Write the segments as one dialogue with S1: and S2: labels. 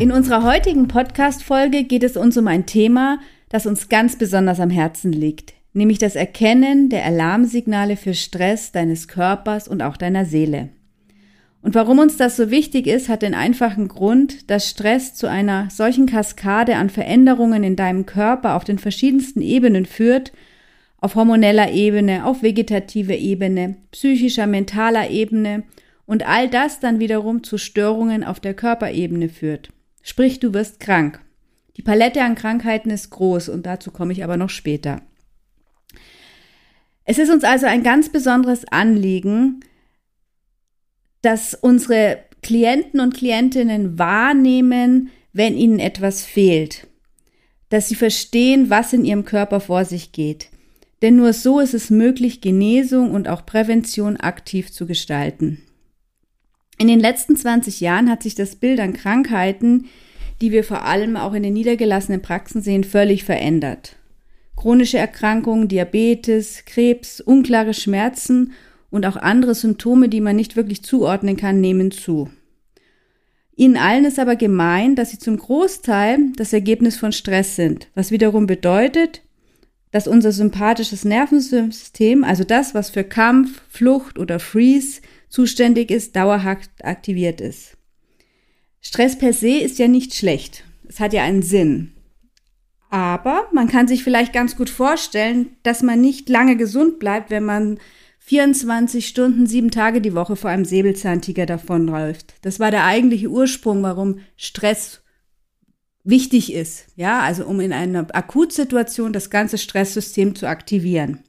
S1: In unserer heutigen Podcast-Folge geht es uns um ein Thema, das uns ganz besonders am Herzen liegt, nämlich das Erkennen der Alarmsignale für Stress deines Körpers und auch deiner Seele. Und warum uns das so wichtig ist, hat den einfachen Grund, dass Stress zu einer solchen Kaskade an Veränderungen in deinem Körper auf den verschiedensten Ebenen führt, auf hormoneller Ebene, auf vegetativer Ebene, psychischer, mentaler Ebene und all das dann wiederum zu Störungen auf der Körperebene führt. Sprich, du wirst krank. Die Palette an Krankheiten ist groß und dazu komme ich aber noch später. Es ist uns also ein ganz besonderes Anliegen, dass unsere Klienten und Klientinnen wahrnehmen, wenn ihnen etwas fehlt, dass sie verstehen, was in ihrem Körper vor sich geht. Denn nur so ist es möglich, Genesung und auch Prävention aktiv zu gestalten. In den letzten 20 Jahren hat sich das Bild an Krankheiten, die wir vor allem auch in den niedergelassenen Praxen sehen, völlig verändert. Chronische Erkrankungen, Diabetes, Krebs, unklare Schmerzen und auch andere Symptome, die man nicht wirklich zuordnen kann, nehmen zu. Ihnen allen ist aber gemein, dass sie zum Großteil das Ergebnis von Stress sind, was wiederum bedeutet, dass unser sympathisches Nervensystem, also das, was für Kampf, Flucht oder Freeze zuständig ist, dauerhaft aktiviert ist. Stress per se ist ja nicht schlecht. Es hat ja einen Sinn. Aber man kann sich vielleicht ganz gut vorstellen, dass man nicht lange gesund bleibt, wenn man 24 Stunden, sieben Tage die Woche vor einem Säbelzahntiger davonläuft. Das war der eigentliche Ursprung, warum Stress wichtig ist. Ja, also um in einer Akutsituation das ganze Stresssystem zu aktivieren.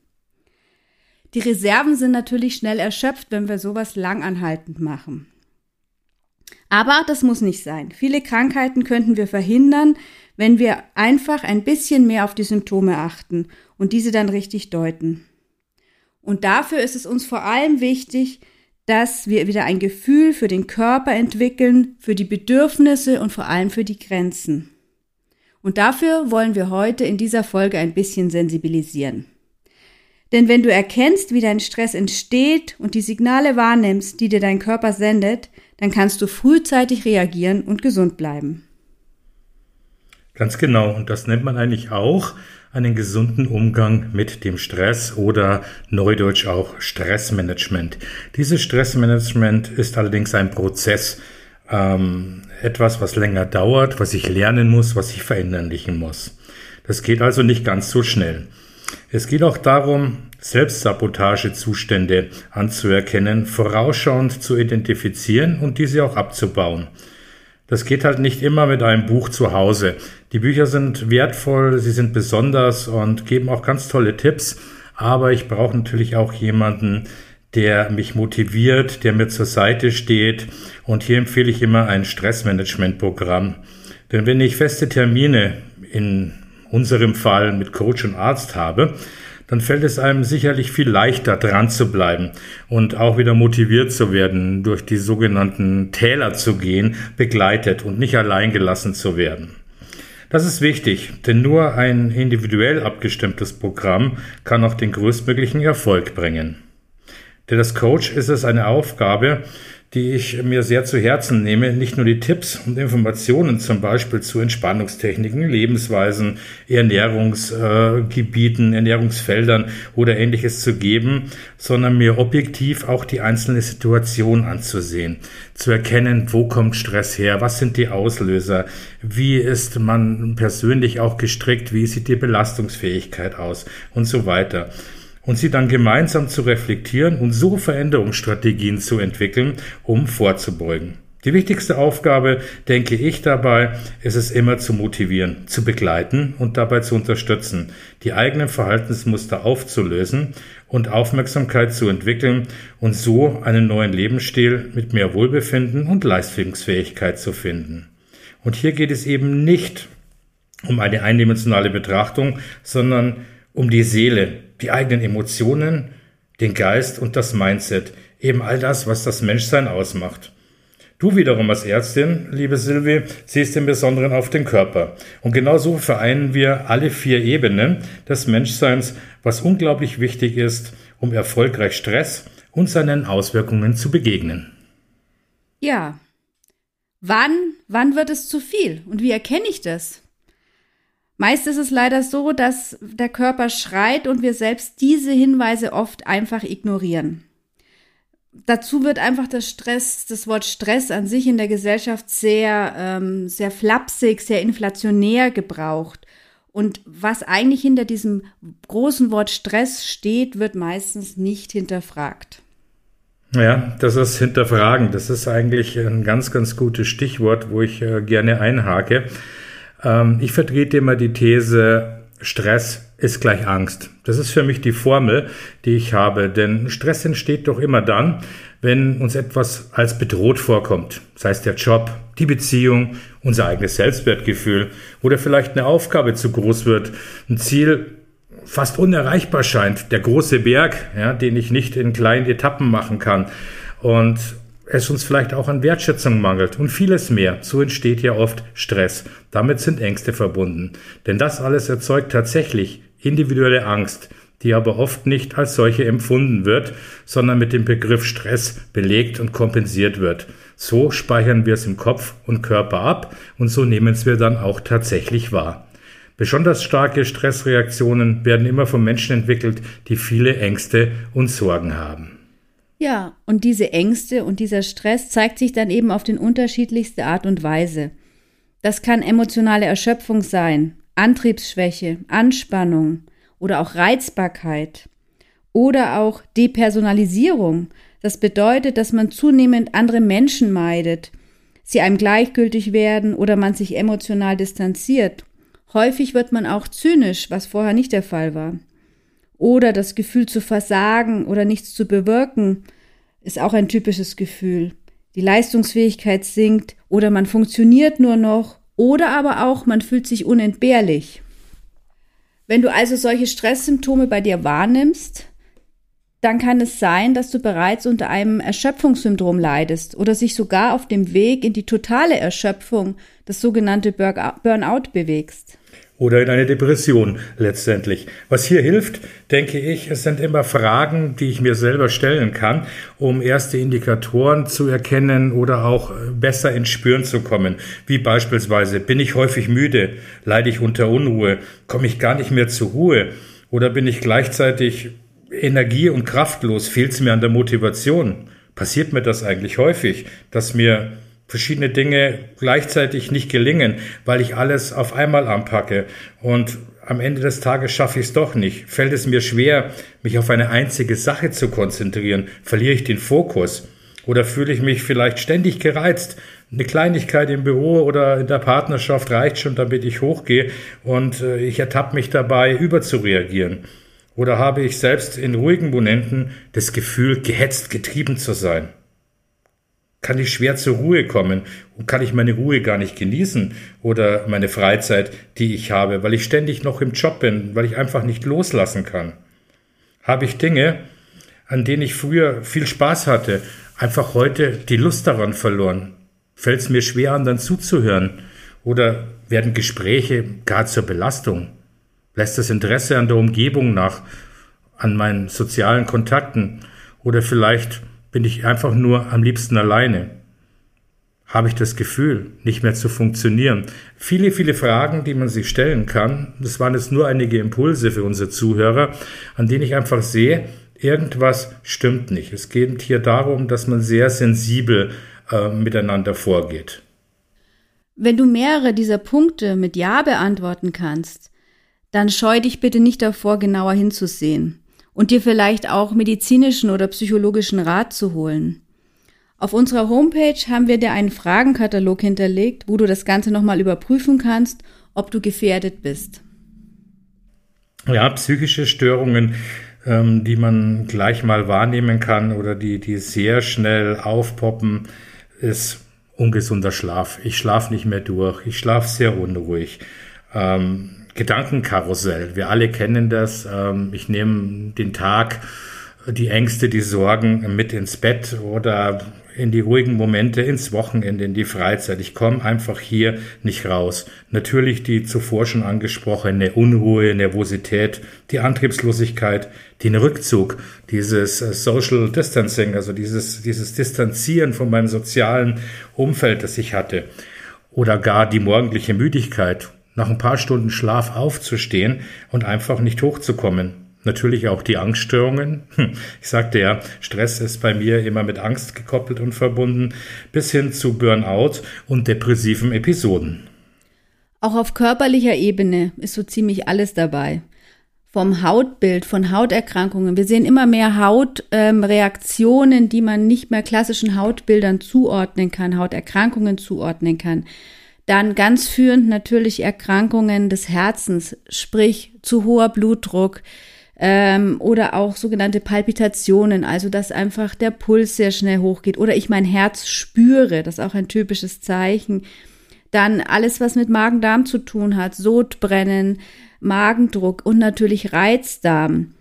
S1: Die Reserven sind natürlich schnell erschöpft, wenn wir sowas langanhaltend machen. Aber das muss nicht sein. Viele Krankheiten könnten wir verhindern, wenn wir einfach ein bisschen mehr auf die Symptome achten und diese dann richtig deuten. Und dafür ist es uns vor allem wichtig, dass wir wieder ein Gefühl für den Körper entwickeln, für die Bedürfnisse und vor allem für die Grenzen. Und dafür wollen wir heute in dieser Folge ein bisschen sensibilisieren. Denn wenn du erkennst, wie dein Stress entsteht und die Signale wahrnimmst, die dir dein Körper sendet, dann kannst du frühzeitig reagieren und gesund bleiben.
S2: Ganz genau. Und das nennt man eigentlich auch einen gesunden Umgang mit dem Stress oder neudeutsch auch Stressmanagement. Dieses Stressmanagement ist allerdings ein Prozess, ähm, etwas, was länger dauert, was ich lernen muss, was ich verinnerlichen muss. Das geht also nicht ganz so schnell. Es geht auch darum, Selbstsabotagezustände anzuerkennen, vorausschauend zu identifizieren und diese auch abzubauen. Das geht halt nicht immer mit einem Buch zu Hause. Die Bücher sind wertvoll, sie sind besonders und geben auch ganz tolle Tipps, aber ich brauche natürlich auch jemanden, der mich motiviert, der mir zur Seite steht und hier empfehle ich immer ein Stressmanagementprogramm. Denn wenn ich feste Termine in unserem Fall mit Coach und Arzt habe, dann fällt es einem sicherlich viel leichter dran zu bleiben und auch wieder motiviert zu werden, durch die sogenannten Täler zu gehen, begleitet und nicht allein gelassen zu werden. Das ist wichtig, denn nur ein individuell abgestimmtes Programm kann auch den größtmöglichen Erfolg bringen. Denn das Coach ist es eine Aufgabe, die ich mir sehr zu Herzen nehme, nicht nur die Tipps und Informationen zum Beispiel zu Entspannungstechniken, Lebensweisen, Ernährungsgebieten, äh, Ernährungsfeldern oder ähnliches zu geben, sondern mir objektiv auch die einzelne Situation anzusehen, zu erkennen, wo kommt Stress her, was sind die Auslöser, wie ist man persönlich auch gestrickt, wie sieht die Belastungsfähigkeit aus und so weiter und sie dann gemeinsam zu reflektieren und so Veränderungsstrategien zu entwickeln, um vorzubeugen. Die wichtigste Aufgabe, denke ich dabei, ist es immer zu motivieren, zu begleiten und dabei zu unterstützen, die eigenen Verhaltensmuster aufzulösen und Aufmerksamkeit zu entwickeln und so einen neuen Lebensstil mit mehr Wohlbefinden und Leistungsfähigkeit zu finden. Und hier geht es eben nicht um eine eindimensionale Betrachtung, sondern um die Seele, die eigenen Emotionen, den Geist und das Mindset, eben all das, was das Menschsein ausmacht. Du wiederum als Ärztin, liebe Silvi, siehst im Besonderen auf den Körper. Und genauso vereinen wir alle vier Ebenen des Menschseins, was unglaublich wichtig ist, um erfolgreich Stress und seinen Auswirkungen zu begegnen.
S1: Ja. Wann, wann wird es zu viel? Und wie erkenne ich das? Meist ist es leider so, dass der Körper schreit und wir selbst diese Hinweise oft einfach ignorieren. Dazu wird einfach das Stress, das Wort Stress an sich in der Gesellschaft sehr, ähm, sehr flapsig, sehr inflationär gebraucht. Und was eigentlich hinter diesem großen Wort Stress steht, wird meistens nicht hinterfragt.
S2: Ja, das ist hinterfragen. Das ist eigentlich ein ganz, ganz gutes Stichwort, wo ich äh, gerne einhake. Ähm, ich vertrete immer die These, Stress ist gleich Angst. Das ist für mich die Formel, die ich habe. Denn Stress entsteht doch immer dann, wenn uns etwas als bedroht vorkommt. Sei es der Job, die Beziehung, unser eigenes Selbstwertgefühl oder vielleicht eine Aufgabe zu groß wird, ein Ziel fast unerreichbar scheint, der große Berg, ja, den ich nicht in kleinen Etappen machen kann. Und es uns vielleicht auch an Wertschätzung mangelt und vieles mehr. So entsteht ja oft Stress. Damit sind Ängste verbunden. Denn das alles erzeugt tatsächlich individuelle Angst, die aber oft nicht als solche empfunden wird, sondern mit dem Begriff Stress belegt und kompensiert wird. So speichern wir es im Kopf und Körper ab und so nehmen es wir dann auch tatsächlich wahr. Besonders starke Stressreaktionen werden immer von Menschen entwickelt, die viele Ängste und Sorgen haben.
S1: Ja, und diese Ängste und dieser Stress zeigt sich dann eben auf den unterschiedlichste Art und Weise. Das kann emotionale Erschöpfung sein, Antriebsschwäche, Anspannung oder auch Reizbarkeit oder auch Depersonalisierung. Das bedeutet, dass man zunehmend andere Menschen meidet, sie einem gleichgültig werden oder man sich emotional distanziert. Häufig wird man auch zynisch, was vorher nicht der Fall war. Oder das Gefühl zu versagen oder nichts zu bewirken ist auch ein typisches Gefühl. Die Leistungsfähigkeit sinkt oder man funktioniert nur noch oder aber auch man fühlt sich unentbehrlich. Wenn du also solche Stresssymptome bei dir wahrnimmst, dann kann es sein, dass du bereits unter einem Erschöpfungssyndrom leidest oder sich sogar auf dem Weg in die totale Erschöpfung, das sogenannte Burnout, bewegst
S2: oder in eine Depression letztendlich. Was hier hilft, denke ich, es sind immer Fragen, die ich mir selber stellen kann, um erste Indikatoren zu erkennen oder auch besser ins Spüren zu kommen. Wie beispielsweise, bin ich häufig müde, leide ich unter Unruhe, komme ich gar nicht mehr zur Ruhe oder bin ich gleichzeitig energie- und kraftlos, fehlt es mir an der Motivation. Passiert mir das eigentlich häufig, dass mir verschiedene Dinge gleichzeitig nicht gelingen, weil ich alles auf einmal anpacke und am Ende des Tages schaffe ich es doch nicht. Fällt es mir schwer, mich auf eine einzige Sache zu konzentrieren, verliere ich den Fokus oder fühle ich mich vielleicht ständig gereizt. Eine Kleinigkeit im Büro oder in der Partnerschaft reicht schon, damit ich hochgehe und äh, ich ertappe mich dabei, überzureagieren. Oder habe ich selbst in ruhigen Momenten das Gefühl, gehetzt, getrieben zu sein? Kann ich schwer zur Ruhe kommen und kann ich meine Ruhe gar nicht genießen oder meine Freizeit, die ich habe, weil ich ständig noch im Job bin, weil ich einfach nicht loslassen kann. Habe ich Dinge, an denen ich früher viel Spaß hatte, einfach heute die Lust daran verloren? Fällt es mir schwer, anderen zuzuhören? Oder werden Gespräche gar zur Belastung? Lässt das Interesse an der Umgebung nach, an meinen sozialen Kontakten? Oder vielleicht bin ich einfach nur am liebsten alleine? Habe ich das Gefühl, nicht mehr zu funktionieren? Viele, viele Fragen, die man sich stellen kann. Das waren jetzt nur einige Impulse für unsere Zuhörer, an denen ich einfach sehe, irgendwas stimmt nicht. Es geht hier darum, dass man sehr sensibel äh, miteinander vorgeht.
S1: Wenn du mehrere dieser Punkte mit Ja beantworten kannst, dann scheu dich bitte nicht davor, genauer hinzusehen und dir vielleicht auch medizinischen oder psychologischen Rat zu holen. Auf unserer Homepage haben wir dir einen Fragenkatalog hinterlegt, wo du das Ganze nochmal überprüfen kannst, ob du gefährdet bist.
S2: Ja, psychische Störungen, ähm, die man gleich mal wahrnehmen kann oder die, die sehr schnell aufpoppen, ist ungesunder Schlaf. Ich schlafe nicht mehr durch. Ich schlafe sehr unruhig. Ähm, Gedankenkarussell. Wir alle kennen das. Ähm, ich nehme den Tag, die Ängste, die Sorgen mit ins Bett oder in die ruhigen Momente, ins Wochenende, in die Freizeit. Ich komme einfach hier nicht raus. Natürlich die zuvor schon angesprochene Unruhe, Nervosität, die Antriebslosigkeit, den Rückzug, dieses äh, Social Distancing, also dieses, dieses Distanzieren von meinem sozialen Umfeld, das ich hatte. Oder gar die morgendliche Müdigkeit, nach ein paar Stunden Schlaf aufzustehen und einfach nicht hochzukommen Natürlich auch die Angststörungen. Hm, ich sagte ja, Stress ist bei mir immer mit Angst gekoppelt und verbunden, bis hin zu Burnout und depressiven Episoden.
S1: Auch auf körperlicher Ebene ist so ziemlich alles dabei. Vom Hautbild, von Hauterkrankungen. Wir sehen immer mehr Hautreaktionen, ähm, die man nicht mehr klassischen Hautbildern zuordnen kann, Hauterkrankungen zuordnen kann. Dann ganz führend natürlich Erkrankungen des Herzens, sprich zu hoher Blutdruck, ähm, oder auch sogenannte Palpitationen, also dass einfach der Puls sehr schnell hochgeht oder ich mein Herz spüre, das ist auch ein typisches Zeichen. Dann alles, was mit Magen-Darm zu tun hat, Sodbrennen, Magendruck und natürlich Reizdarm,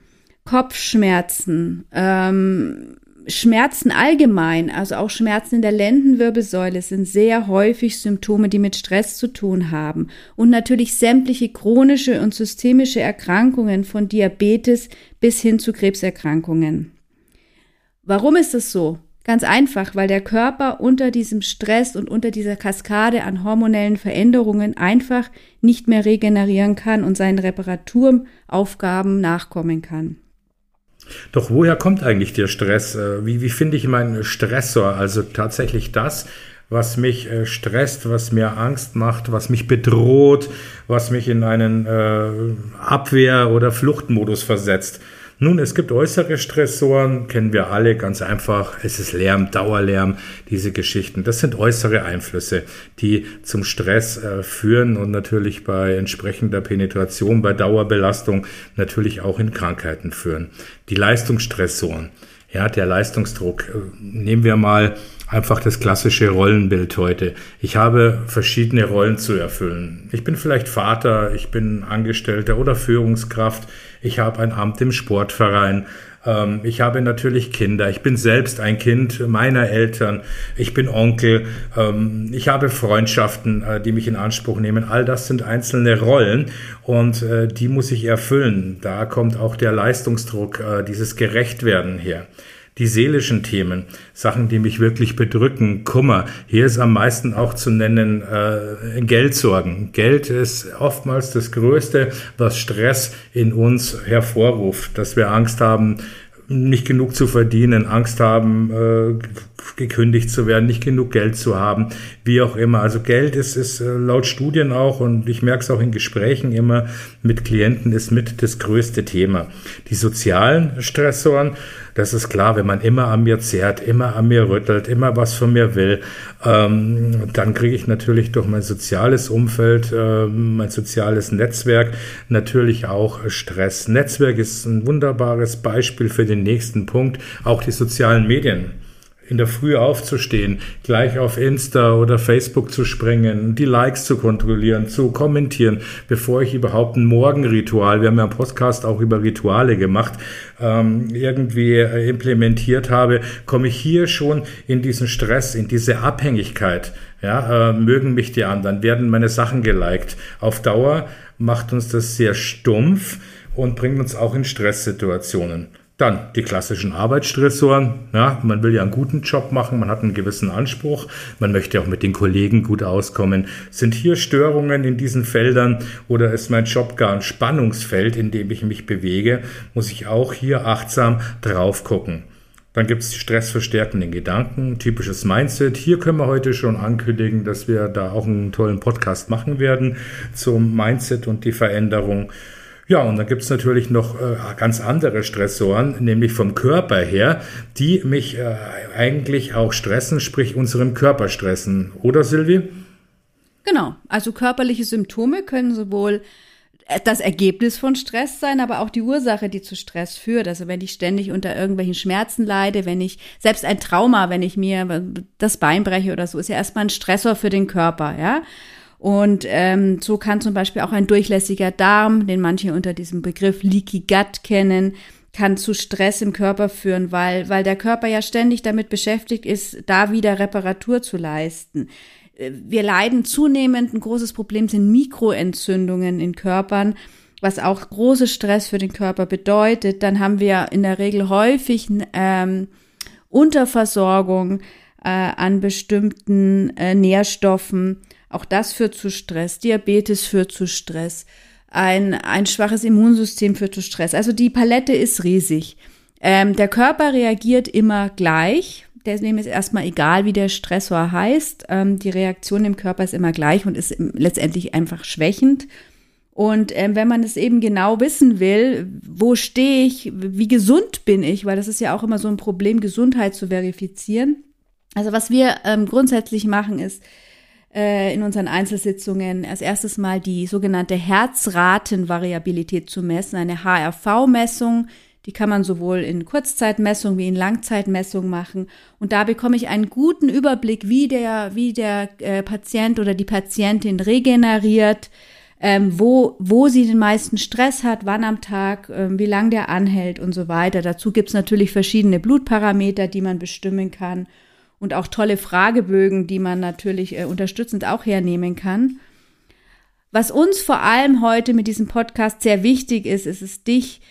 S1: Kopfschmerzen, ähm, Schmerzen allgemein, also auch Schmerzen in der Lendenwirbelsäule, sind sehr häufig Symptome, die mit Stress zu tun haben. Und natürlich sämtliche chronische und systemische Erkrankungen von Diabetes bis hin zu Krebserkrankungen. Warum ist das so? Ganz einfach, weil der Körper unter diesem Stress und unter dieser Kaskade an hormonellen Veränderungen einfach nicht mehr regenerieren kann und seinen Reparaturaufgaben nachkommen kann.
S2: Doch woher kommt eigentlich der Stress? Äh, wie, wie finde ich meinen Stressor? Also tatsächlich das, was mich äh, stresst, was mir Angst macht, was mich bedroht, was mich in einen äh, Abwehr- oder Fluchtmodus versetzt. Nun, es gibt äußere Stressoren, kennen wir alle ganz einfach. Es ist Lärm, Dauerlärm, diese Geschichten. Das sind äußere Einflüsse, die zum Stress äh, führen und natürlich bei entsprechender Penetration, bei Dauerbelastung natürlich auch in Krankheiten führen. Die Leistungsstressoren, ja, der Leistungsdruck. Äh, nehmen wir mal einfach das klassische Rollenbild heute. Ich habe verschiedene Rollen zu erfüllen. Ich bin vielleicht Vater, ich bin Angestellter oder Führungskraft, ich habe ein Amt im Sportverein, ähm, ich habe natürlich Kinder, ich bin selbst ein Kind meiner Eltern, ich bin Onkel, ähm, ich habe Freundschaften, äh, die mich in Anspruch nehmen. All das sind einzelne Rollen und äh, die muss ich erfüllen. Da kommt auch der Leistungsdruck, äh, dieses Gerechtwerden her die seelischen Themen, Sachen, die mich wirklich bedrücken, Kummer. Hier ist am meisten auch zu nennen äh, Geldsorgen. Geld ist oftmals das Größte, was Stress in uns hervorruft, dass wir Angst haben, nicht genug zu verdienen, Angst haben, äh, gekündigt zu werden, nicht genug Geld zu haben, wie auch immer. Also Geld ist, ist äh, laut Studien auch und ich merke es auch in Gesprächen immer mit Klienten, ist mit das größte Thema. Die sozialen Stressoren, das ist klar, wenn man immer an mir zerrt, immer an mir rüttelt, immer was von mir will, ähm, dann kriege ich natürlich durch mein soziales Umfeld, äh, mein soziales Netzwerk natürlich auch Stress. Netzwerk ist ein wunderbares Beispiel für den nächsten Punkt, auch die sozialen Medien in der Früh aufzustehen, gleich auf Insta oder Facebook zu springen, die Likes zu kontrollieren, zu kommentieren, bevor ich überhaupt ein Morgenritual, wir haben ja einen Podcast auch über Rituale gemacht, ähm, irgendwie äh, implementiert habe, komme ich hier schon in diesen Stress, in diese Abhängigkeit. Ja, äh, mögen mich die anderen, werden meine Sachen geliked. Auf Dauer macht uns das sehr stumpf und bringt uns auch in Stresssituationen. Dann die klassischen Arbeitsstressoren. Ja, man will ja einen guten Job machen, man hat einen gewissen Anspruch, man möchte auch mit den Kollegen gut auskommen. Sind hier Störungen in diesen Feldern oder ist mein Job gar ein Spannungsfeld, in dem ich mich bewege, muss ich auch hier achtsam drauf gucken. Dann gibt es die stressverstärkenden Gedanken, typisches Mindset. Hier können wir heute schon ankündigen, dass wir da auch einen tollen Podcast machen werden zum Mindset und die Veränderung. Ja, und dann gibt's natürlich noch äh, ganz andere Stressoren, nämlich vom Körper her, die mich äh, eigentlich auch stressen, sprich unseren Körper stressen. Oder Silvi?
S1: Genau, also körperliche Symptome können sowohl das Ergebnis von Stress sein, aber auch die Ursache, die zu Stress führt. Also wenn ich ständig unter irgendwelchen Schmerzen leide, wenn ich selbst ein Trauma, wenn ich mir das Bein breche oder so, ist ja erstmal ein Stressor für den Körper, ja. Und ähm, so kann zum Beispiel auch ein durchlässiger Darm, den manche unter diesem Begriff Leaky Gut kennen, kann zu Stress im Körper führen, weil, weil der Körper ja ständig damit beschäftigt ist, da wieder Reparatur zu leisten. Äh, wir leiden zunehmend, ein großes Problem sind Mikroentzündungen in Körpern, was auch große Stress für den Körper bedeutet. Dann haben wir in der Regel häufig ähm, Unterversorgung äh, an bestimmten äh, Nährstoffen. Auch das führt zu Stress. Diabetes führt zu Stress. Ein, ein schwaches Immunsystem führt zu Stress. Also die Palette ist riesig. Ähm, der Körper reagiert immer gleich dem ist erstmal egal, wie der Stressor heißt. Ähm, die Reaktion im Körper ist immer gleich und ist letztendlich einfach schwächend. Und ähm, wenn man es eben genau wissen will, wo stehe ich, wie gesund bin ich, weil das ist ja auch immer so ein Problem, Gesundheit zu verifizieren. Also was wir ähm, grundsätzlich machen, ist in unseren Einzelsitzungen als erstes mal die sogenannte Herzratenvariabilität zu messen, eine HRV-Messung, die kann man sowohl in Kurzzeitmessung wie in Langzeitmessung machen. Und da bekomme ich einen guten Überblick, wie der, wie der äh, Patient oder die Patientin regeneriert, ähm, wo, wo sie den meisten Stress hat, wann am Tag, ähm, wie lang der anhält und so weiter. Dazu gibt es natürlich verschiedene Blutparameter, die man bestimmen kann und auch tolle Fragebögen, die man natürlich äh, unterstützend auch hernehmen kann. Was uns vor allem heute mit diesem Podcast sehr wichtig ist, ist es, dich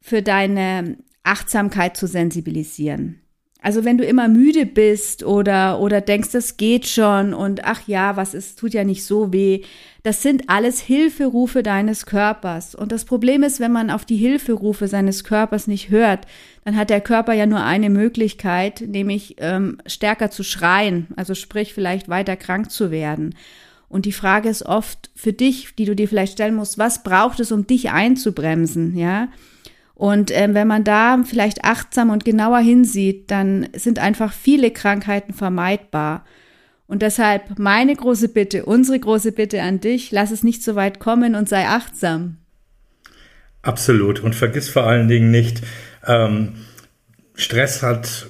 S1: für deine Achtsamkeit zu sensibilisieren. Also wenn du immer müde bist oder, oder denkst, das geht schon und ach ja, was ist, tut ja nicht so weh. Das sind alles Hilferufe deines Körpers. Und das Problem ist, wenn man auf die Hilferufe seines Körpers nicht hört, dann hat der Körper ja nur eine Möglichkeit, nämlich ähm, stärker zu schreien, also sprich vielleicht weiter krank zu werden. Und die Frage ist oft für dich, die du dir vielleicht stellen musst, was braucht es, um dich einzubremsen, ja? Und ähm, wenn man da vielleicht achtsam und genauer hinsieht, dann sind einfach viele Krankheiten vermeidbar. Und deshalb meine große Bitte, unsere große Bitte an dich, lass es nicht so weit kommen und sei achtsam.
S2: Absolut. Und vergiss vor allen Dingen nicht, ähm, Stress hat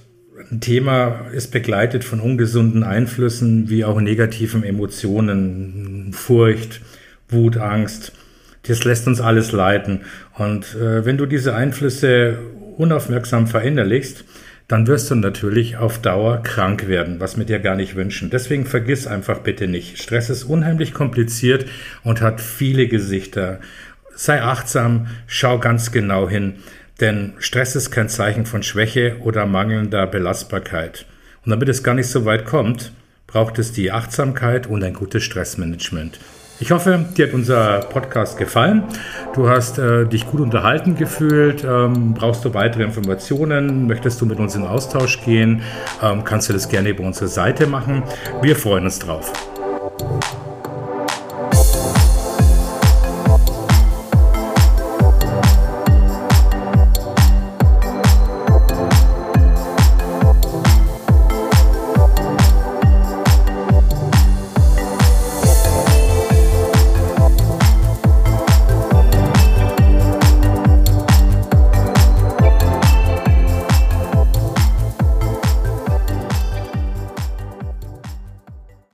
S2: ein Thema, ist begleitet von ungesunden Einflüssen wie auch negativen Emotionen, Furcht, Wut, Angst. Das lässt uns alles leiten. Und äh, wenn du diese Einflüsse unaufmerksam verinnerlichst, dann wirst du natürlich auf Dauer krank werden, was wir dir gar nicht wünschen. Deswegen vergiss einfach bitte nicht. Stress ist unheimlich kompliziert und hat viele Gesichter. Sei achtsam, schau ganz genau hin, denn Stress ist kein Zeichen von Schwäche oder mangelnder Belastbarkeit. Und damit es gar nicht so weit kommt, braucht es die Achtsamkeit und ein gutes Stressmanagement. Ich hoffe, dir hat unser Podcast gefallen. Du hast äh, dich gut unterhalten gefühlt. Ähm, brauchst du weitere Informationen? Möchtest du mit uns in Austausch gehen? Ähm, kannst du das gerne über unsere Seite machen. Wir freuen uns drauf.